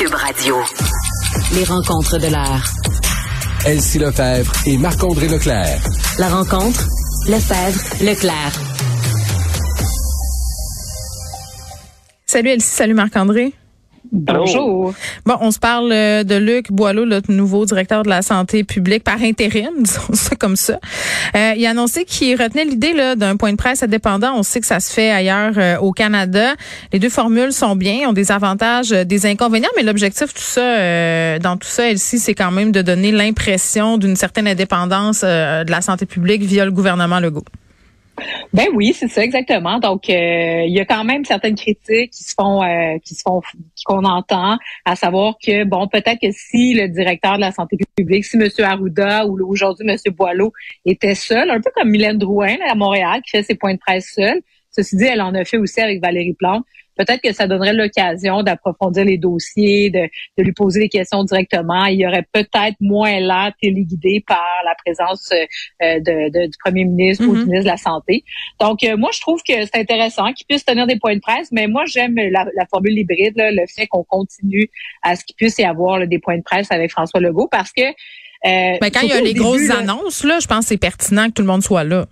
Cube Radio. Les rencontres de l'heure. Elsie Lefebvre et Marc-André Leclerc. La rencontre, Lefebvre, Leclerc. Salut Elsie, salut Marc-André. Bonjour. Bon, on se parle euh, de Luc Boileau, le nouveau directeur de la santé publique par intérim, disons ça comme ça. Euh, il a annoncé qu'il retenait l'idée d'un point de presse indépendant. On sait que ça se fait ailleurs euh, au Canada. Les deux formules sont bien, ont des avantages, des inconvénients, mais l'objectif tout ça, dans tout ça, Elsie, c'est quand même de donner l'impression d'une certaine indépendance de la santé publique via le gouvernement Legault. Ben oui, c'est ça exactement. Donc euh, il y a quand même certaines critiques qui se font euh, qui se font qu'on entend, à savoir que bon peut-être que si le directeur de la santé publique, si M. Arruda ou aujourd'hui M. Boileau était seul, un peu comme Mylène Drouin à Montréal qui fait ses points de presse seul. Ceci dit, elle en a fait aussi avec Valérie Plante peut-être que ça donnerait l'occasion d'approfondir les dossiers, de, lui poser des questions directement. Il y aurait peut-être moins l'air téléguidé par la présence euh, de, du premier ministre ou du mm-hmm. ministre de la Santé. Donc, euh, moi, je trouve que c'est intéressant qu'il puisse tenir des points de presse, mais moi, j'aime la, formule hybride, le fait qu'on continue à ce qu'il puisse y avoir des points de presse avec François Legault, parce que... Euh, mais quand il y a les grosses annonces, là, je pense que c'est pertinent que tout le monde soit là.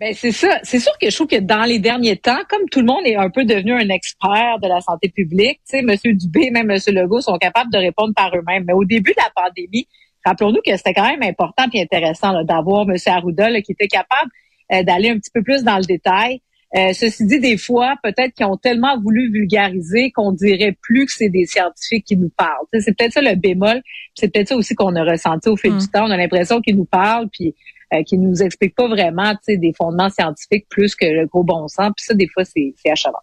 Ben c'est ça. C'est sûr que je trouve que dans les derniers temps, comme tout le monde est un peu devenu un expert de la santé publique, tu sais, M. Dubé, même M. Legault sont capables de répondre par eux-mêmes. Mais au début de la pandémie, rappelons-nous que c'était quand même important et intéressant d'avoir M. Arruda qui était capable euh, d'aller un petit peu plus dans le détail. Euh, ceci dit, des fois, peut-être qu'ils ont tellement voulu vulgariser qu'on dirait plus que c'est des scientifiques qui nous parlent. c'est peut-être ça le bémol. C'est peut-être ça aussi qu'on a ressenti au fil du hum. temps. On a l'impression qu'ils nous parlent, puis euh, qui nous explique pas vraiment des fondements scientifiques plus que le gros bon sens. Puis ça, des fois, c'est achalant.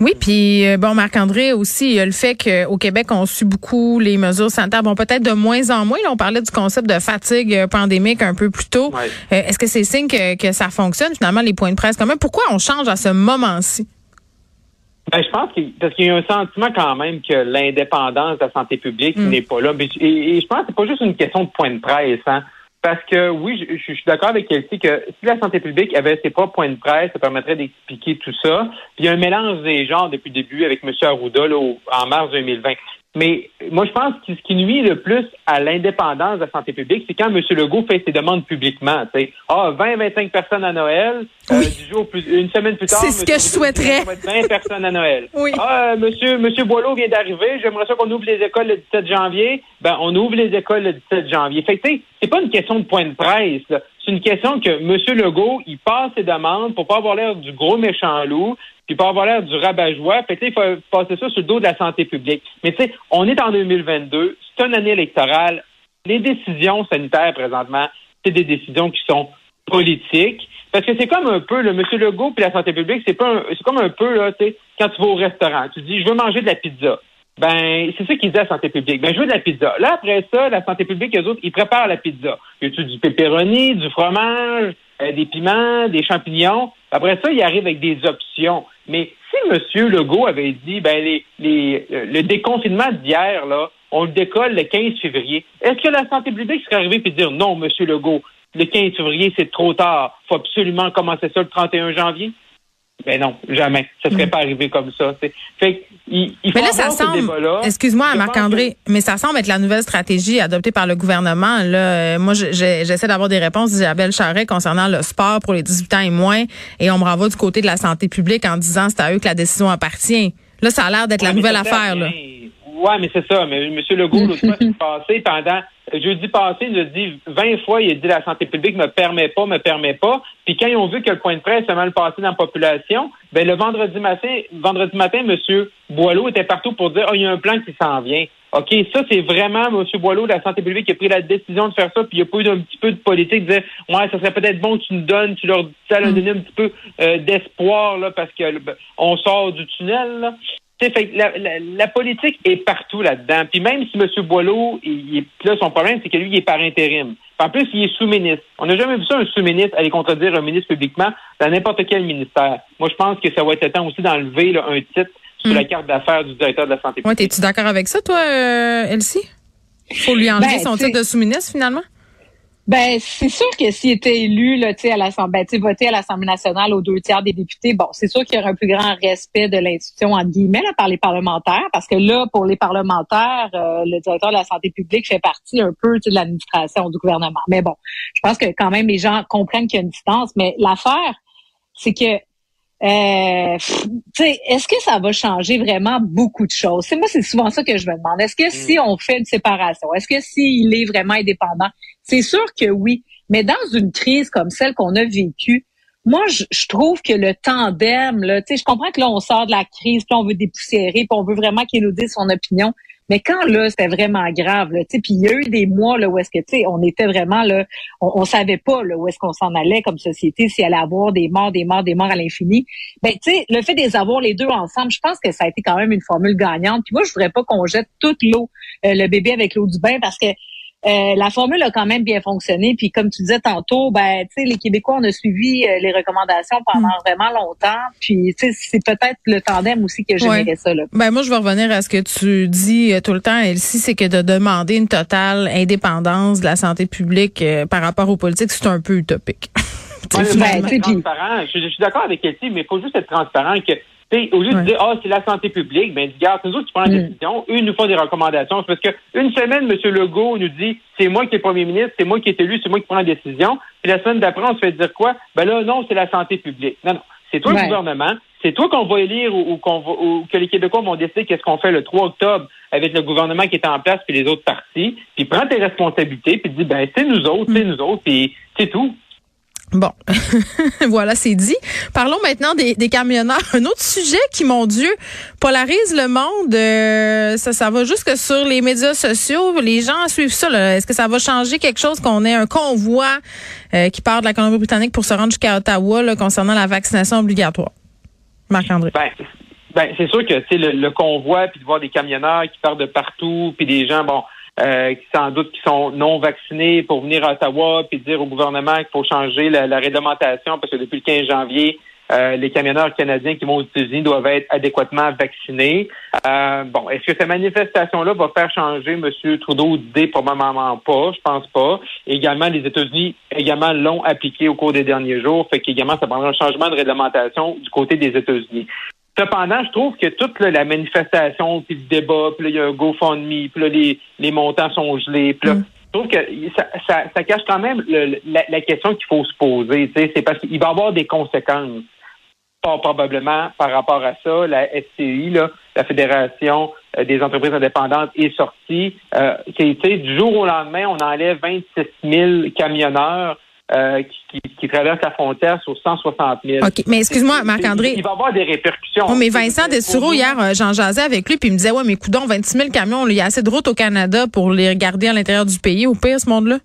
Oui, puis euh, bon, Marc-André aussi, il y a le fait qu'au Québec, on suit beaucoup les mesures sanitaires. Bon, peut-être de moins en moins. Là, on parlait du concept de fatigue euh, pandémique un peu plus tôt. Est-ce que c'est signe que, que, ça fonctionne, finalement, les points de presse? Quand même, pourquoi on change à ce moment-ci? Ben, je pense qu'il parce qu'il y a un sentiment quand même que l'indépendance de la santé publique mm. n'est pas là. Et, je pense que c'est pas juste une question de point de presse. Hein. Parce que oui, je, suis d'accord avec Kelsey que si la santé publique avait ses propres points de presse, ça permettrait d'expliquer tout ça. Puis il y a un mélange des genres depuis le début avec M. Arruda là, en mars 2020. Mais moi, je pense que ce qui nuit le plus à l'indépendance de la santé publique, c'est quand M. Legault fait ses demandes publiquement. Ah, 20-25 personnes à Noël, euh, du jour plus, une semaine plus tard. C'est ce que je souhaiterais. 20 personnes à Noël. Oui. Ah, monsieur, monsieur Boileau vient d'arriver, j'aimerais ça qu'on ouvre les écoles le 17 janvier. Ben, on ouvre les écoles le 17 janvier. Fait que, c'est pas une question de point de presse. C'est une question que M. Legault, il passe ses demandes pour pas avoir l'air du gros méchant loup, puis pas avoir l'air du rabat-joie. Fait il faut passer ça sur le dos de la santé publique. Mais tu sais, on est en 2022, c'est une année électorale. Les décisions sanitaires présentement, c'est des décisions qui sont politiques. Parce que c'est comme un peu, le M. Legault puis la santé publique, c'est pas c'est comme un peu, là, tu sais, quand tu vas au restaurant, tu dis, je veux manger de la pizza. Ben, c'est ça qu'ils disent à la santé publique. Ben, je veux de la pizza. Là, après ça, la santé publique, eux autres, ils préparent la pizza. Y a du pepperoni, du fromage, euh, des piments, des champignons? Après ça, ils arrivent avec des options. Mais si M. Legault avait dit, ben, les, les, euh, le déconfinement d'hier, là, on le décolle le 15 février, est-ce que la santé publique serait arrivée et dire non, M. Legault, le 15 février, c'est trop tard. faut absolument commencer ça le 31 janvier? Ben non, jamais. Ça serait mm. pas arrivé comme ça. Fait il, il faut mais là, ça semble, excuse-moi, Marc-André, mais ça semble être la nouvelle stratégie adoptée par le gouvernement. Là, euh, moi, j'essaie d'avoir des réponses d'Isabelle Charret concernant le sport pour les 18 ans et moins, et on me renvoie du côté de la santé publique en disant c'est à eux que la décision appartient. Là, ça a l'air d'être la nouvelle affaire. Là. Oui, mais c'est ça. Mais M. Legault, l'autre fois, passé, pendant jeudi passé, il a dit 20 fois, il a dit la santé publique me permet pas, me permet pas. Puis quand ils ont vu que le point de presse a mal passé dans la population, ben le vendredi matin, vendredi matin, M. Boileau était partout pour dire oh, il y a un plan qui s'en vient. OK, ça, c'est vraiment M. Boileau la santé publique qui a pris la décision de faire ça, puis il n'y a pas eu un petit peu de politique, de dire Ouais, ça serait peut-être bon que tu nous donnes, tu leur ça leur donner un petit peu euh, d'espoir là, parce que ben, on sort du tunnel. Là. Fait, la, la, politique est partout là-dedans. Puis même si M. Boileau, il, est, là, son problème, c'est que lui, il est par intérim. En plus, il est sous-ministre. On n'a jamais vu ça, un sous-ministre, aller contredire un ministre publiquement dans n'importe quel ministère. Moi, je pense que ça va être temps aussi d'enlever un titre sur la hmm. carte d'affaires du directeur de la santé publique. Ouais, Es-tu d'accord avec ça, toi, euh, Elsie? Faut lui enlever ben, son titre de sous-ministre, finalement? Ben, c'est sûr que s'il était élu, là, à l'Assemblée, ben, voté à l'Assemblée nationale aux deux tiers des députés, bon, c'est sûr qu'il y aurait un plus grand respect de l'institution, entre guillemets, là, par les parlementaires, parce que là, pour les parlementaires, euh, le directeur de la santé publique fait partie un peu de l'administration du gouvernement. Mais bon, je pense que quand même les gens comprennent qu'il y a une distance, mais l'affaire, c'est que euh, est-ce que ça va changer vraiment beaucoup de choses? C'est moi, c'est souvent ça que je me demande. Est-ce que si mm. on fait une séparation, est-ce que s'il est vraiment indépendant? C'est sûr que oui. Mais dans une crise comme celle qu'on a vécue, moi, je, trouve que le tandem, là, je comprends que là, on sort de la crise, puis on veut dépoussiérer, puis on veut vraiment qu'il nous dise son opinion. Mais quand là, c'était vraiment grave, là, puis il y a eu des mois là où est-ce que tu sais, on était vraiment là, on, on savait pas là où est-ce qu'on s'en allait comme société, s'il allait avoir des morts, des morts, des morts à l'infini. Ben tu sais, le fait de les avoir les deux ensemble, je pense que ça a été quand même une formule gagnante. Puis moi, je voudrais pas qu'on jette toute l'eau, euh, le bébé avec l'eau du bain, parce que euh, la formule a quand même bien fonctionné. Puis comme tu disais tantôt, ben, tu sais, les Québécois, on a suivi euh, les recommandations pendant hmm. vraiment longtemps. Puis tu sais, c'est peut-être le tandem aussi que j'aimerais ça. Là. Ben moi, je vais revenir à ce que tu dis euh, tout le temps, Elsie, c'est que de demander une totale indépendance de la santé publique par rapport aux politiques, c'est un peu utopique. ben, transparent. Je, je, suis d'accord avec Elsie, mais il faut juste être transparent que au lieu de dire, ah, c'est la santé publique, ben, regarde, nous autres, tu prends la mm. décision, eux nous font des recommandations. parce que une semaine, M. Legault nous dit, c'est moi qui est premier ministre, c'est moi qui est élu, c'est moi qui prends la décision. Puis la semaine d'après, on se fait dire quoi? Ben là, non, c'est la santé publique. Non, non. C'est toi le gouvernement. C'est toi qu'on va élire ou, qu'on ou que les Québécois vont décider qu'est-ce qu'on fait le 3 octobre avec le gouvernement qui est en place puis les autres partis. Puis prends tes responsabilités puis dis, ben, c'est nous autres, c'est mm. nous autres, puis c'est tout. Bon, voilà, c'est dit. Parlons maintenant des, camionneurs. Un autre sujet qui, mon Dieu, polarise le monde. Euh, ça, ça va jusque sur les médias sociaux. Les gens suivent ça. Est-ce que ça va changer quelque chose qu'on ait un convoi euh, qui part de la Colombie-Britannique pour se rendre jusqu'à Ottawa concernant la vaccination obligatoire? Marc-André. Ben, ben, c'est sûr que le, le convoi, puis de voir des camionneurs qui partent de partout, puis des gens, bon, euh, qui sans doute qui sont non vaccinés pour venir à Ottawa puis dire au gouvernement qu'il faut changer la, réglementation parce que depuis le 15 janvier, euh, les camionneurs canadiens qui vont aux États-Unis doivent être adéquatement vaccinés. Euh, bon, est-ce que cette manifestation-là va faire changer M. Trudeau? D'idée? Probablement pas, je pense pas. également, les États-Unis également l'ont appliqué au cours des derniers jours, fait qu'également, ça prendra un changement de réglementation du côté des États-Unis. Cependant, je trouve que toute la manifestation, puis le débat, puis là, il y a un GoFundMe, puis là, les, les montants sont gelés, puis là, mm. je trouve que ça, ça, ça cache quand même le, la, la, question qu'il faut se poser. C'est parce qu'il va y avoir des conséquences. Pas probablement par rapport à ça, la SCI, là, la Fédération euh, des entreprises indépendantes, est sortie. Euh, du jour au lendemain, on enlève 26 000 camionneurs euh, qui, qui, traverse la frontière sur 160 000. OK, mais excuse-moi, Marc-André. Il va y avoir des répercussions. Oh, mais Vincent Dessureau, hier, euh, j'en jasais avec lui, puis il me disait, ouais, mais coudons, 26 000 camions, il y a assez de routes au Canada pour les garder à l'intérieur du pays. Au pire, ce monde-là?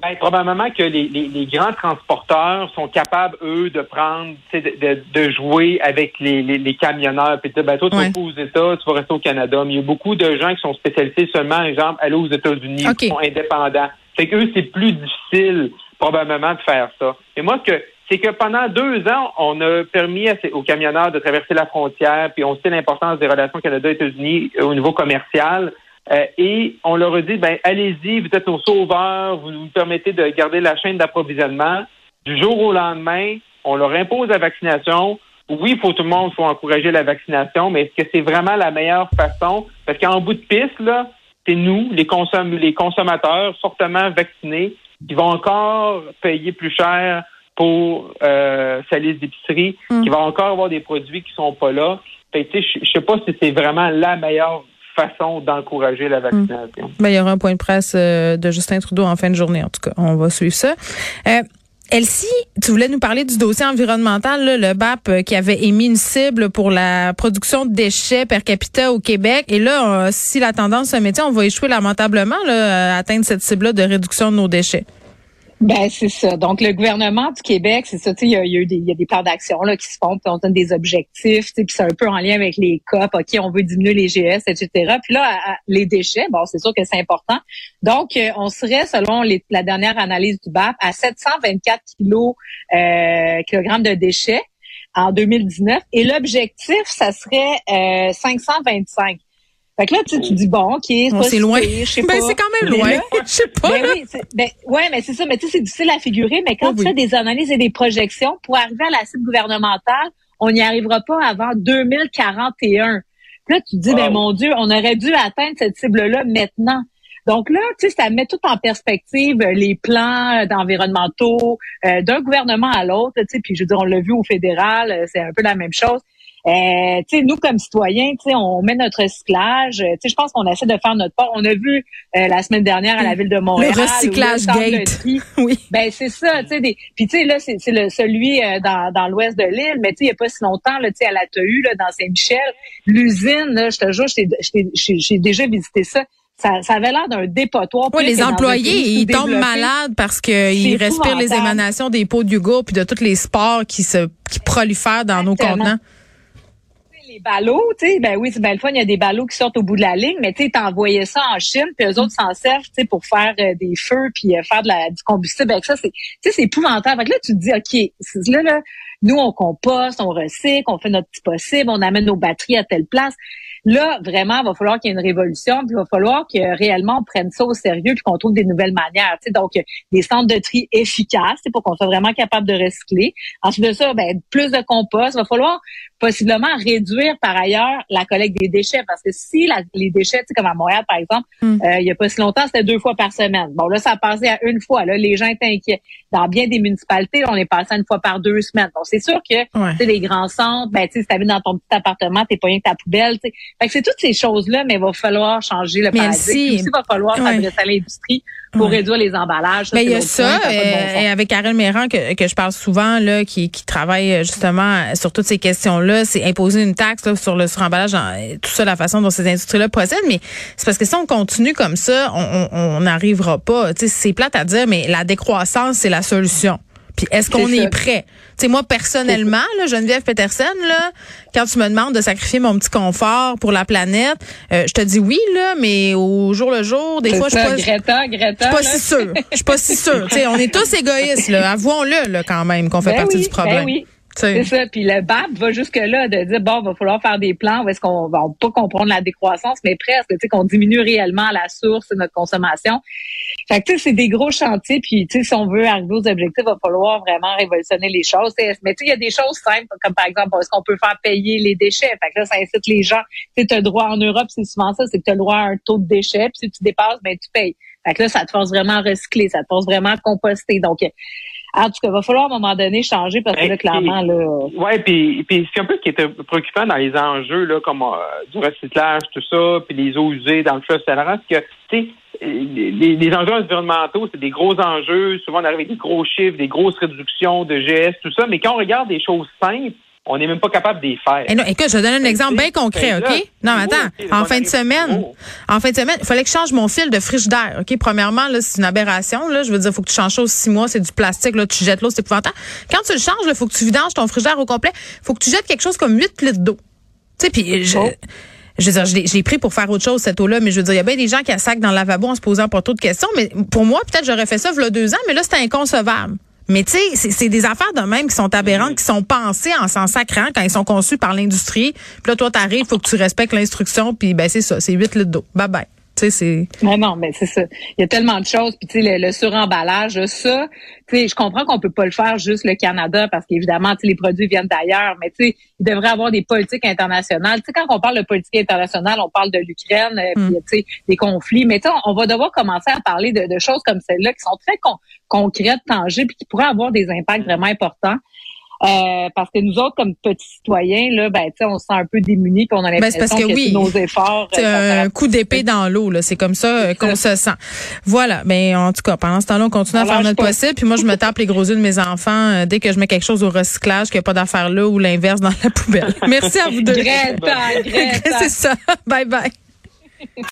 Ben, probablement que les, les, les, grands transporteurs sont capables, eux, de prendre, de, de, de, jouer avec les, les, camionneurs. Puis ben, toi, tu vas aux États, tu vas rester au Canada. Mais il y a beaucoup de gens qui sont spécialisés seulement, exemple, aller aux États-Unis, qui sont indépendants. Fait qu'eux, c'est plus difficile probablement de faire ça. Et moi, que c'est que pendant deux ans, on a permis aux camionneurs de traverser la frontière, puis on sait l'importance des relations Canada-États-Unis au niveau commercial. Euh, et on leur a dit, ben allez-y, vous êtes nos sauveurs, vous nous permettez de garder la chaîne d'approvisionnement. Du jour au lendemain, on leur impose la vaccination. Oui, il faut tout le monde, faut encourager la vaccination, mais est-ce que c'est vraiment la meilleure façon? Parce qu'en bout de piste, là, c'est nous, les, les consommateurs fortement vaccinés, qui vont encore payer plus cher pour euh, sa liste d'épicerie, mm. qui va encore avoir des produits qui sont pas là. je ne sais pas si c'est vraiment la meilleure façon d'encourager la vaccination. Ben, il y aura un point de presse euh, de Justin Trudeau en fin de journée, en tout cas. On va suivre ça. Euh, Elsie, tu voulais nous parler du dossier environnemental, le BAP euh, qui avait émis une cible pour la production de déchets per capita au Québec. Et là, si la tendance se mettait, on va échouer lamentablement à atteindre cette cible-là de réduction de nos déchets. Ben c'est ça. Donc le gouvernement du Québec, c'est ça. Tu sais, il y a, eu des, y a des plans d'action là qui se font, puis on donne des objectifs. puis c'est un peu en lien avec les COP. Ok, on veut diminuer les GS, etc. Puis là, les déchets, bon, c'est sûr que c'est important. Donc euh, on serait, selon la dernière analyse du BAP, à 724 kilos euh, kilogrammes de déchets en 2019. Et l'objectif, ça serait euh, 525. Fait que là, tu, tu dis, bon, OK, c'est loin. je sais Ben, pas. c'est quand même loin. Je sais pas. ben oui, ben, ouais, mais c'est ça. Mais tu sais, c'est difficile à figurer. Mais quand Oui, tu oui. fais des analyses et des projections, pour arriver à la cible gouvernementale, on n'y arrivera pas avant 2041. Puis là, tu te dis, ben mon Dieu, on aurait dû atteindre cette cible-là maintenant. Donc là, tu sais, ça met tout en perspective euh, les plans euh, d'environnementaux euh, d'un gouvernement à l'autre. Tu sais, puis je veux dire, on l'a vu au fédéral, c'est un peu la même chose. Euh, tu sais, nous comme citoyens, tu sais, on met notre recyclage. euh, Tu sais, je pense qu'on essaie de faire notre part. On a vu euh, la semaine dernière à la ville de Montréal. là, recyclage gate. Oui. ben c'est ça, tu sais des puis tu sais là c'est c'est le celui euh, dans dans l'ouest de l'île, mais tu sais il y a pas si longtemps là tu sais à la TEU là dans Saint-Michel, l'usine là, je te jure, j'ai j'ai j'ai déjà visité ça. Ça, ça avait l'air d'un dépotoir. Oui, les employés, ils tombent malades parce qu'ils respirent les émanations des pots d'Hugo puis de tous les sports qui se qui prolifèrent dans nos contenants. Les ballots, tu sais, ben oui, c'est bien le fun, il y a des ballots qui sortent au bout de la ligne, mais tu sais, t'envoyais ça en Chine, puis eux autres s'en servent, tu sais, pour faire euh, des feux, puis euh, faire de la, du combustible avec ça. C'est, tu sais, c'est épouvantable. Fait que là, tu te dis, OK, là, là, nous, on composte, on recycle, on fait notre petit possible, on amène nos batteries à telle place. Là, vraiment, il va falloir qu'il y ait une révolution, puis il va falloir que réellement on prenne ça au sérieux, puis qu'on trouve des nouvelles manières. Tu sais, donc, des centres de tri efficaces, pour qu'on soit vraiment capable de recycler. Ensuite de ça, ben, plus de compost. Il va falloir possiblement réduire par ailleurs la collecte des déchets, parce que si la- les déchets, tu sais, comme à Montréal, par exemple, Mm. euh, il y a pas si longtemps, c'était deux fois par semaine. Bon, là, ça a passé à une fois. Là, les gens étaient inquiets. Dans bien des municipalités, on est passé à une fois par deux semaines. Donc, c'est sûr que Ouais. tu sais, les grands centres, ben, tu sais, si t'habites dans ton petit appartement, t'es pas rien que ta poubelle, tu sais. Fait que c'est toutes ces choses-là, mais il va falloir changer le Mais paradigme. si- il va falloir Ouais. s'adresser à l'industrie pour Ouais. réduire les emballages. Ça, Ben, il y a ça, point, bon euh, et avec Karel Méran que, que je parle souvent, là, qui, qui travaille euh, justement sur toutes ces questions-là, c'est imposer une taxe là, sur le suremballage, euh, tout ça, la façon dont ces industries-là procèdent. Mais c'est parce que si on continue comme ça, on- on on n'arrivera pas. C'est plate à dire, mais la décroissance, c'est la solution. Puis est-ce qu'on est, prêt? Tu sais, moi, personnellement, là, Geneviève Peterson, là, quand tu me demandes de sacrifier mon petit confort pour la planète, euh, je te dis oui, là, mais au jour le jour, des fois, je suis pas, Greta, Greta. je suis pas si sûre. Je suis pas si sûre. Tu sais, on est tous égoïstes, là. Avouons-le, là, quand même, qu'on fait Ben partie oui, du problème. ben oui. C'est ça. Puis le BAP va jusque-là de dire, bon, va falloir faire des plans où est-ce qu'on va pas comprendre la décroissance, mais presque, tu sais, qu'on diminue réellement à la source de notre consommation. Fait que, tu sais, c'est des gros chantiers. Puis, tu sais, si on veut arriver aux objectifs, il va falloir vraiment révolutionner les choses. Mais, tu sais, il y a des choses simples, comme par exemple, est-ce qu'on peut faire payer les déchets? Fait que là, ça incite les gens. Tu sais, as le droit en Europe, c'est souvent ça, c'est que tu as le droit à un taux de déchets. Puis, si tu dépasses, ben, tu payes. Fait que là, ça te force vraiment à recycler, ça te force vraiment à composter. Donc, en tout cas, il va falloir à un moment donné changer parce que là, Et- clairement, là, Ouais, puis puis c'est un peu ce qui était préoccupant dans les enjeux là, comme euh, du recyclage, tout ça, puis les eaux usées dans le fleuve Saint-Laurent, c'est que tu sais, les, les enjeux environnementaux, c'est des gros enjeux. Souvent, on arrive avec des gros chiffres, des grosses réductions de GS, tout ça. Mais quand on regarde des choses simples, on n'est même pas capable de les faire. Eh non, écoute, je te donne un exemple bien concret, Ben OK? Non, mais attends. En fin de semaine, en fin de semaine, il fallait que je change mon fil de frigidaire, OK? Premièrement, là, c'est une aberration, là. Je veux dire, il faut que tu changes ça aux six mois. C'est du plastique, là. Tu jettes l'eau, c'est épouvantable. Quand tu le changes, il faut que tu vidanges ton frigidaire au complet. faut que tu jettes quelque chose comme 8 litres d'eau. Tu sais, puis je... Oh. Je veux dire, je l'ai- pris pour faire autre chose, cette eau-là, mais je veux dire, il y a bien des gens qui a sac dans le lavabo en se posant pas trop de questions, mais pour moi, peut-être j'aurais fait ça il y a deux ans, mais là, c'était inconcevable. Mais tu sais, c'est- c'est des affaires de même qui sont aberrantes, qui sont pensées en s'en sacrant quand ils sont conçus par l'industrie. Puis là, toi, t'arrives, faut que tu respectes l'instruction, puis ben c'est ça, c'est 8 litres d'eau. Bye bye. Tu sais, c'est... Mais non, mais c'est ça. Il y a tellement de choses. Puis tu sais, le, le suremballage, ça, tu sais, je comprends qu'on peut pas le faire juste le Canada parce qu'évidemment, tu sais, les produits viennent d'ailleurs. Mais tu sais, il devrait avoir des politiques internationales. Tu sais, quand on parle de politique internationale, on parle de l'Ukraine, euh, puis tu sais, des conflits. Mais tu sais, on, on va devoir commencer à parler de, de choses comme celle-là qui sont très con- concrètes, tangibles, puis qui pourraient avoir des impacts vraiment importants. Euh, parce que nous autres, comme petits citoyens, là, ben, tu sais, on se sent un peu démunis, puis on a Ben, l'impression que que, oui. nos efforts. C'est euh, un coup d'épée dans l'eau, là. C'est comme ça euh, qu'on se sent. Voilà. Mais en tout cas, pendant ce temps-là, on continue à faire notre possible. Puis moi, je me tape les gros yeux de mes enfants dès que je mets quelque chose au recyclage, qu'il n'y a pas d'affaire là ou l'inverse dans la poubelle. Merci à vous deux. Greta, Greta. C'est ça. Bye bye.